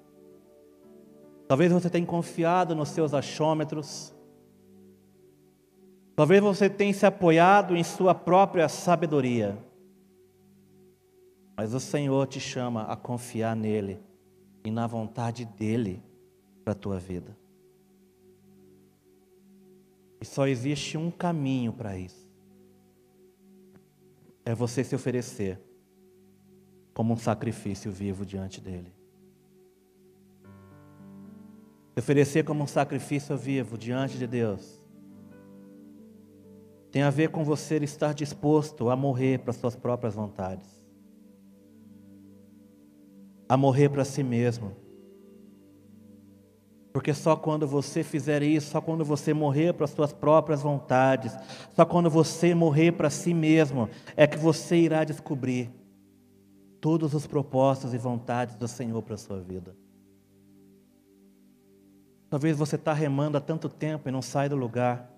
Talvez você tenha confiado nos seus achômetros. Talvez você tenha se apoiado em sua própria sabedoria, mas o Senhor te chama a confiar nele e na vontade dele para a tua vida. E só existe um caminho para isso: é você se oferecer como um sacrifício vivo diante dele. Se oferecer como um sacrifício vivo diante de Deus tem a ver com você estar disposto a morrer para suas próprias vontades, a morrer para si mesmo. Porque só quando você fizer isso, só quando você morrer para suas próprias vontades, só quando você morrer para si mesmo, é que você irá descobrir todos os propósitos e vontades do Senhor para a sua vida. Talvez você está remando há tanto tempo e não sai do lugar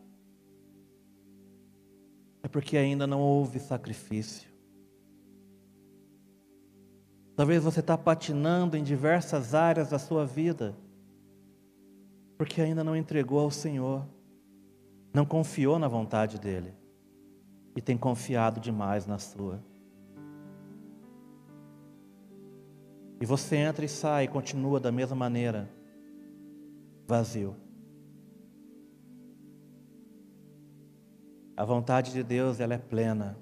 é porque ainda não houve sacrifício. Talvez você está patinando em diversas áreas da sua vida, porque ainda não entregou ao Senhor, não confiou na vontade dEle e tem confiado demais na sua. E você entra e sai e continua da mesma maneira, vazio. A vontade de Deus, ela é plena.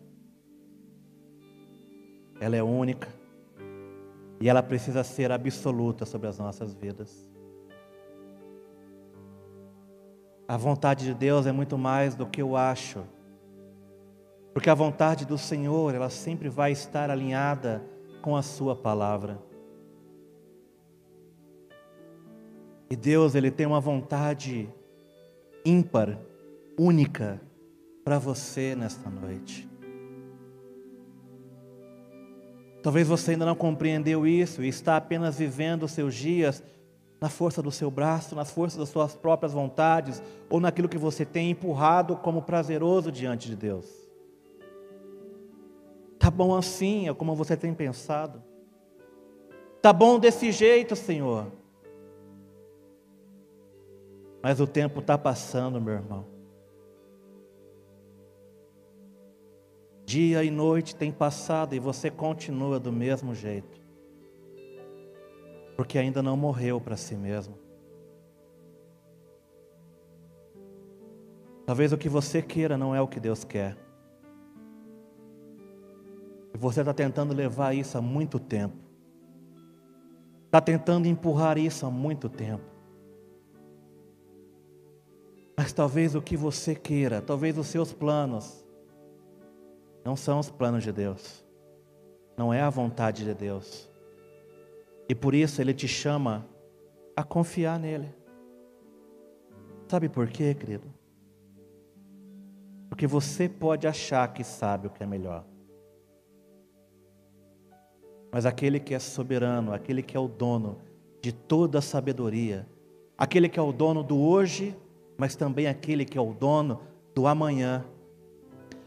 Ela é única. E ela precisa ser absoluta sobre as nossas vidas. A vontade de Deus é muito mais do que eu acho. Porque a vontade do Senhor, ela sempre vai estar alinhada com a sua palavra. E Deus, ele tem uma vontade ímpar, única para você nesta noite. Talvez você ainda não compreendeu isso e está apenas vivendo os seus dias na força do seu braço, nas forças das suas próprias vontades ou naquilo que você tem empurrado como prazeroso diante de Deus. Tá bom assim, é como você tem pensado. Tá bom desse jeito, Senhor. Mas o tempo está passando, meu irmão. Dia e noite tem passado e você continua do mesmo jeito porque ainda não morreu para si mesmo. Talvez o que você queira não é o que Deus quer. E você está tentando levar isso há muito tempo. Está tentando empurrar isso há muito tempo. Mas talvez o que você queira, talvez os seus planos, não são os planos de Deus. Não é a vontade de Deus. E por isso ele te chama a confiar nele. Sabe por quê, querido? Porque você pode achar que sabe o que é melhor. Mas aquele que é soberano, aquele que é o dono de toda a sabedoria, aquele que é o dono do hoje, mas também aquele que é o dono do amanhã.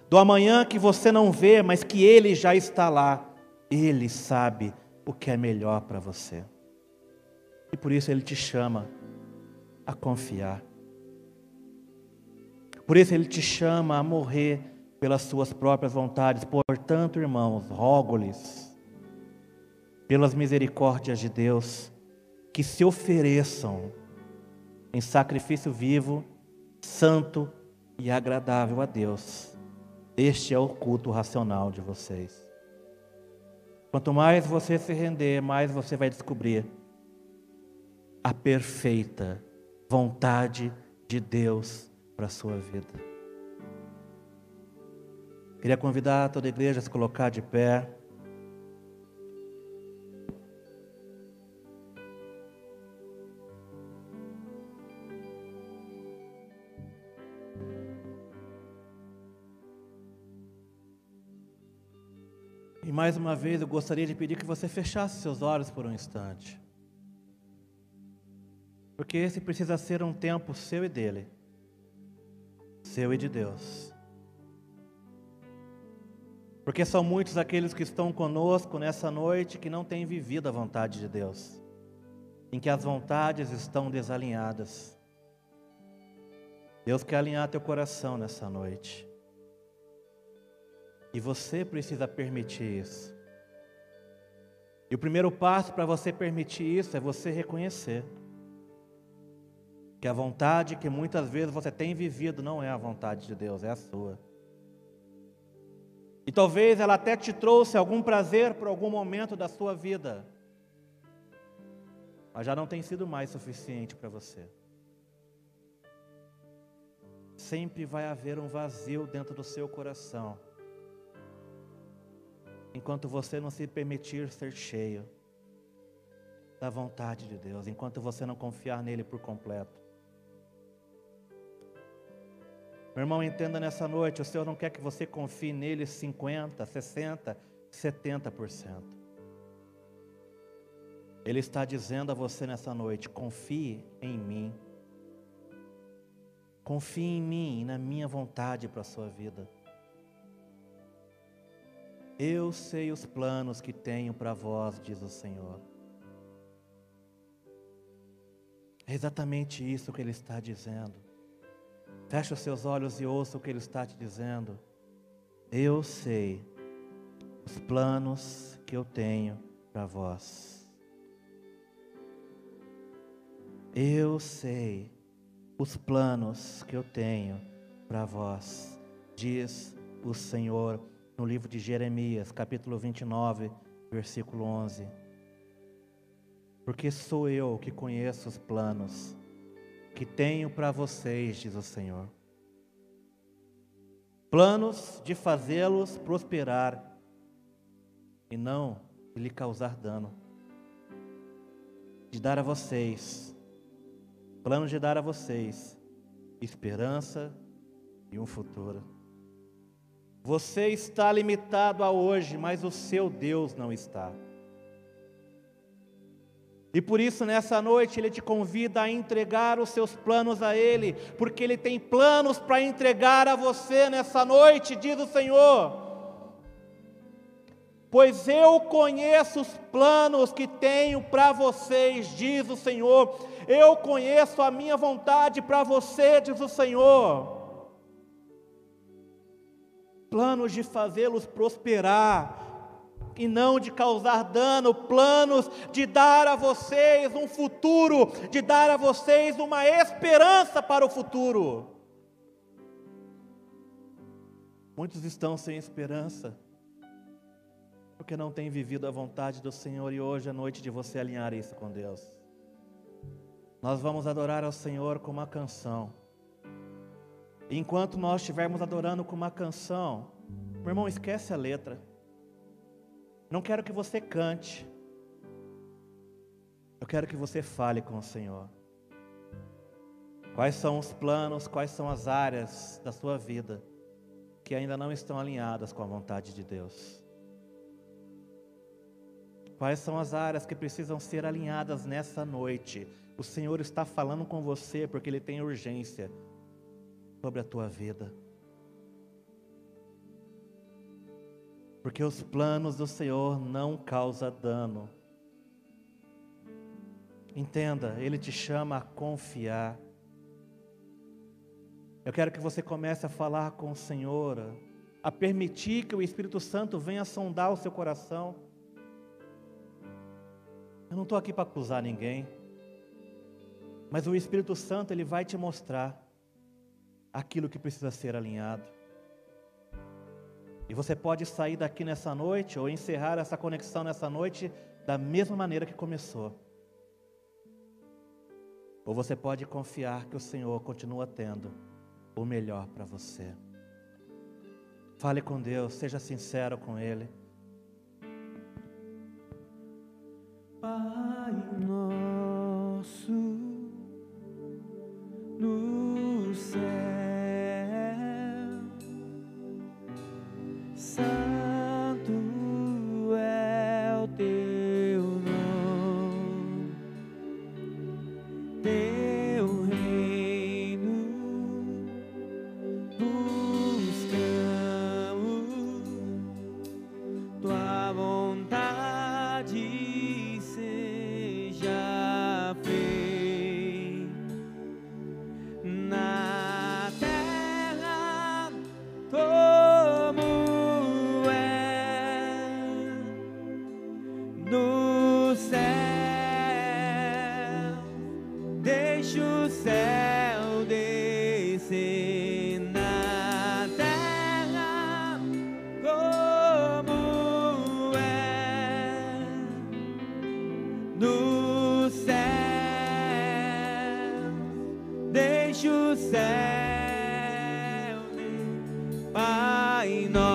Do amanhã que você não vê, mas que ele já está lá. Ele sabe o que é melhor para você. E por isso ele te chama a confiar. Por isso ele te chama a morrer pelas suas próprias vontades. Portanto, irmãos, rogo-lhes, pelas misericórdias de Deus, que se ofereçam em sacrifício vivo, santo e agradável a Deus. Este é o culto racional de vocês. Quanto mais você se render, mais você vai descobrir a perfeita vontade de Deus para a sua vida. Queria convidar toda a igreja a se colocar de pé. Mais uma vez eu gostaria de pedir que você fechasse seus olhos por um instante. Porque esse precisa ser um tempo seu e dele, seu e de Deus. Porque são muitos aqueles que estão conosco nessa noite que não têm vivido a vontade de Deus, em que as vontades estão desalinhadas. Deus quer alinhar teu coração nessa noite. E você precisa permitir isso. E o primeiro passo para você permitir isso é você reconhecer que a vontade que muitas vezes você tem vivido não é a vontade de Deus, é a sua. E talvez ela até te trouxe algum prazer por algum momento da sua vida, mas já não tem sido mais suficiente para você. Sempre vai haver um vazio dentro do seu coração enquanto você não se permitir ser cheio da vontade de Deus, enquanto você não confiar nele por completo. Meu irmão, entenda nessa noite: o Senhor não quer que você confie nele 50, 60, 70%. Ele está dizendo a você nessa noite: confie em mim. Confie em mim e na minha vontade para a sua vida. Eu sei os planos que tenho para vós, diz o Senhor. É exatamente isso que Ele está dizendo. Feche os seus olhos e ouça o que Ele está te dizendo. Eu sei os planos que eu tenho para vós. Eu sei os planos que eu tenho para vós, diz o Senhor no livro de Jeremias, capítulo 29, versículo 11. porque sou eu que conheço os planos que tenho para vocês, diz o Senhor. Planos de fazê-los prosperar e não de lhe causar dano. De dar a vocês, planos de dar a vocês esperança e um futuro. Você está limitado a hoje, mas o seu Deus não está. E por isso, nessa noite, Ele te convida a entregar os seus planos a Ele, porque Ele tem planos para entregar a você nessa noite, diz o Senhor. Pois eu conheço os planos que tenho para vocês, diz o Senhor. Eu conheço a minha vontade para você, diz o Senhor. Planos de fazê-los prosperar, e não de causar dano, planos de dar a vocês um futuro, de dar a vocês uma esperança para o futuro. Muitos estão sem esperança, porque não têm vivido a vontade do Senhor, e hoje é noite de você alinhar isso com Deus. Nós vamos adorar ao Senhor com uma canção. Enquanto nós estivermos adorando com uma canção, meu irmão, esquece a letra. Não quero que você cante. Eu quero que você fale com o Senhor. Quais são os planos, quais são as áreas da sua vida que ainda não estão alinhadas com a vontade de Deus? Quais são as áreas que precisam ser alinhadas nessa noite? O Senhor está falando com você porque Ele tem urgência sobre a tua vida. porque os planos do Senhor não causam dano. Entenda, Ele te chama a confiar. Eu quero que você comece a falar com o Senhor, a permitir que o Espírito Santo venha sondar o seu coração. Eu não estou aqui para acusar ninguém, mas o Espírito Santo ele vai te mostrar aquilo que precisa ser alinhado. E você pode sair daqui nessa noite ou encerrar essa conexão nessa noite da mesma maneira que começou. Ou você pode confiar que o Senhor continua tendo o melhor para você. Fale com Deus, seja sincero com Ele. Pai nosso no céu. Vontade ser.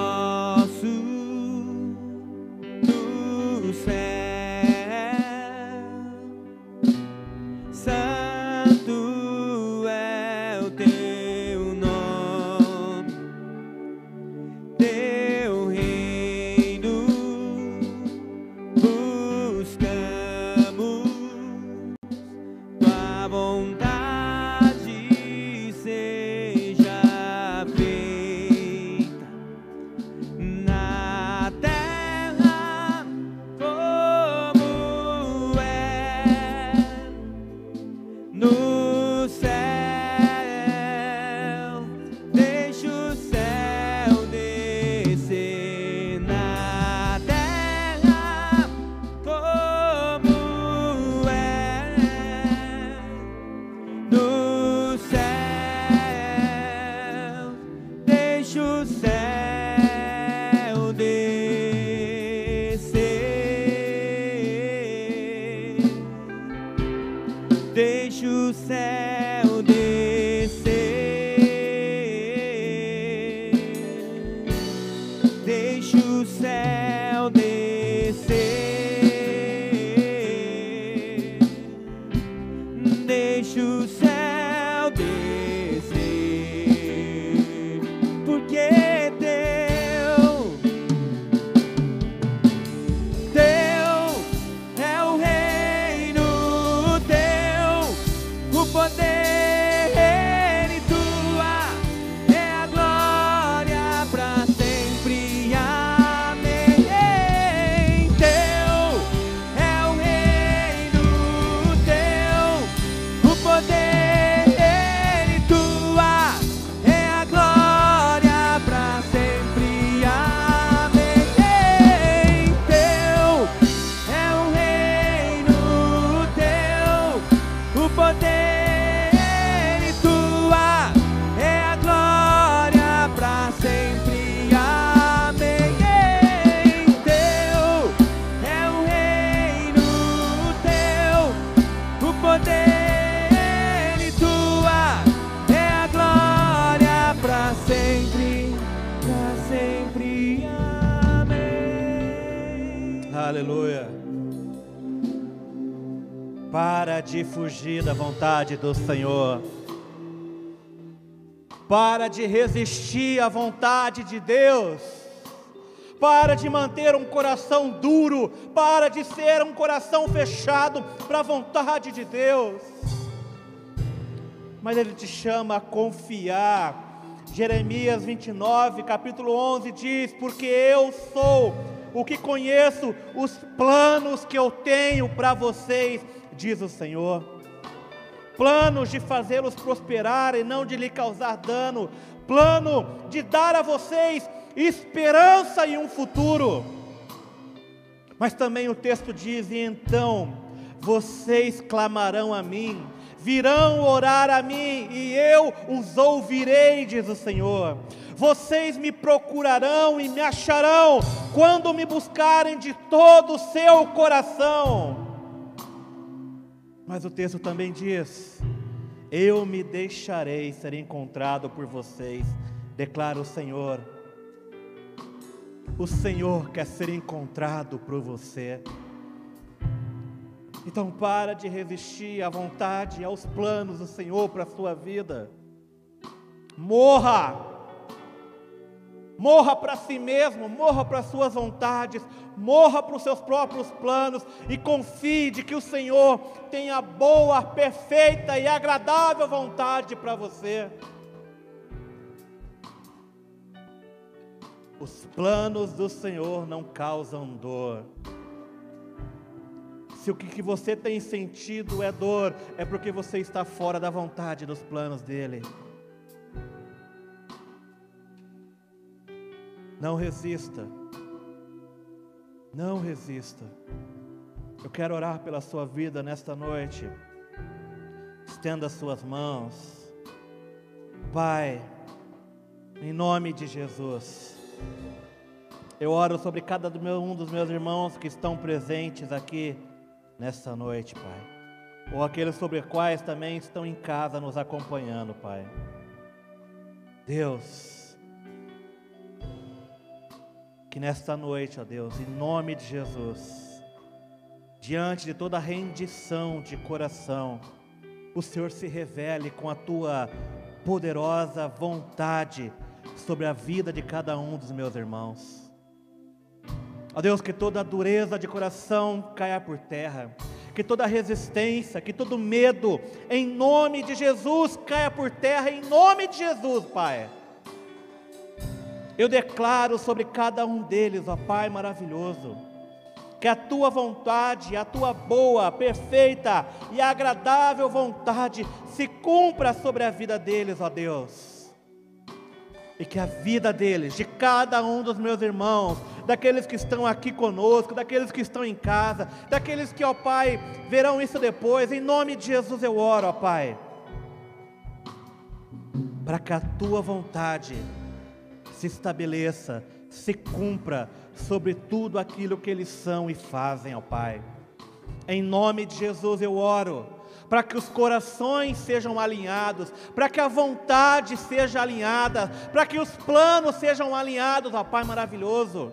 Fugir da vontade do Senhor. Para de resistir à vontade de Deus. Para de manter um coração duro. Para de ser um coração fechado para a vontade de Deus. Mas Ele te chama a confiar. Jeremias 29, capítulo 11 diz: Porque eu sou o que conheço os planos que eu tenho para vocês, diz o Senhor. Planos de fazê-los prosperar e não de lhe causar dano, plano de dar a vocês esperança e um futuro. Mas também o texto diz: e então vocês clamarão a mim, virão orar a mim, e eu os ouvirei, diz o Senhor. Vocês me procurarão e me acharão quando me buscarem de todo o seu coração. Mas o texto também diz: Eu me deixarei ser encontrado por vocês, declara o Senhor. O Senhor quer ser encontrado por você. Então para de resistir à vontade aos planos do Senhor para a sua vida. Morra morra para si mesmo, morra para suas vontades, morra para os seus próprios planos e confie de que o Senhor tem a boa, perfeita e agradável vontade para você. Os planos do Senhor não causam dor. Se o que você tem sentido é dor, é porque você está fora da vontade dos planos dele. Não resista. Não resista. Eu quero orar pela sua vida nesta noite. Estenda as suas mãos. Pai, em nome de Jesus. Eu oro sobre cada um dos meus irmãos que estão presentes aqui nesta noite, Pai. Ou aqueles sobre os quais também estão em casa nos acompanhando, Pai. Deus, que nesta noite, ó Deus, em nome de Jesus, diante de toda rendição de coração, o Senhor se revele com a tua poderosa vontade sobre a vida de cada um dos meus irmãos. Ó Deus, que toda dureza de coração caia por terra, que toda resistência, que todo medo, em nome de Jesus, caia por terra, em nome de Jesus, Pai. Eu declaro sobre cada um deles, ó Pai maravilhoso, que a tua vontade, a tua boa, perfeita e agradável vontade se cumpra sobre a vida deles, ó Deus. E que a vida deles, de cada um dos meus irmãos, daqueles que estão aqui conosco, daqueles que estão em casa, daqueles que, ó Pai, verão isso depois, em nome de Jesus eu oro, ó Pai, para que a tua vontade se estabeleça, se cumpra sobre tudo aquilo que eles são e fazem, ó Pai. Em nome de Jesus eu oro, para que os corações sejam alinhados, para que a vontade seja alinhada, para que os planos sejam alinhados, ó Pai maravilhoso.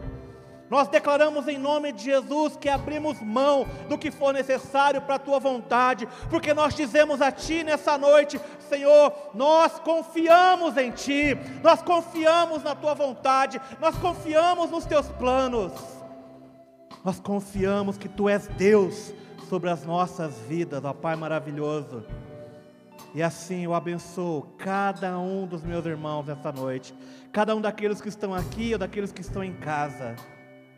Nós declaramos em nome de Jesus que abrimos mão do que for necessário para a tua vontade, porque nós dizemos a ti nessa noite, Senhor, nós confiamos em ti, nós confiamos na tua vontade, nós confiamos nos teus planos, nós confiamos que tu és Deus sobre as nossas vidas, ó Pai maravilhoso. E assim eu abençoo cada um dos meus irmãos essa noite, cada um daqueles que estão aqui ou daqueles que estão em casa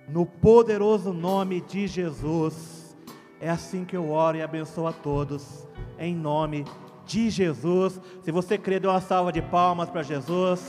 no poderoso nome de Jesus. É assim que eu oro e abençoo a todos, em nome de Jesus. Se você crê, dê uma salva de palmas para Jesus.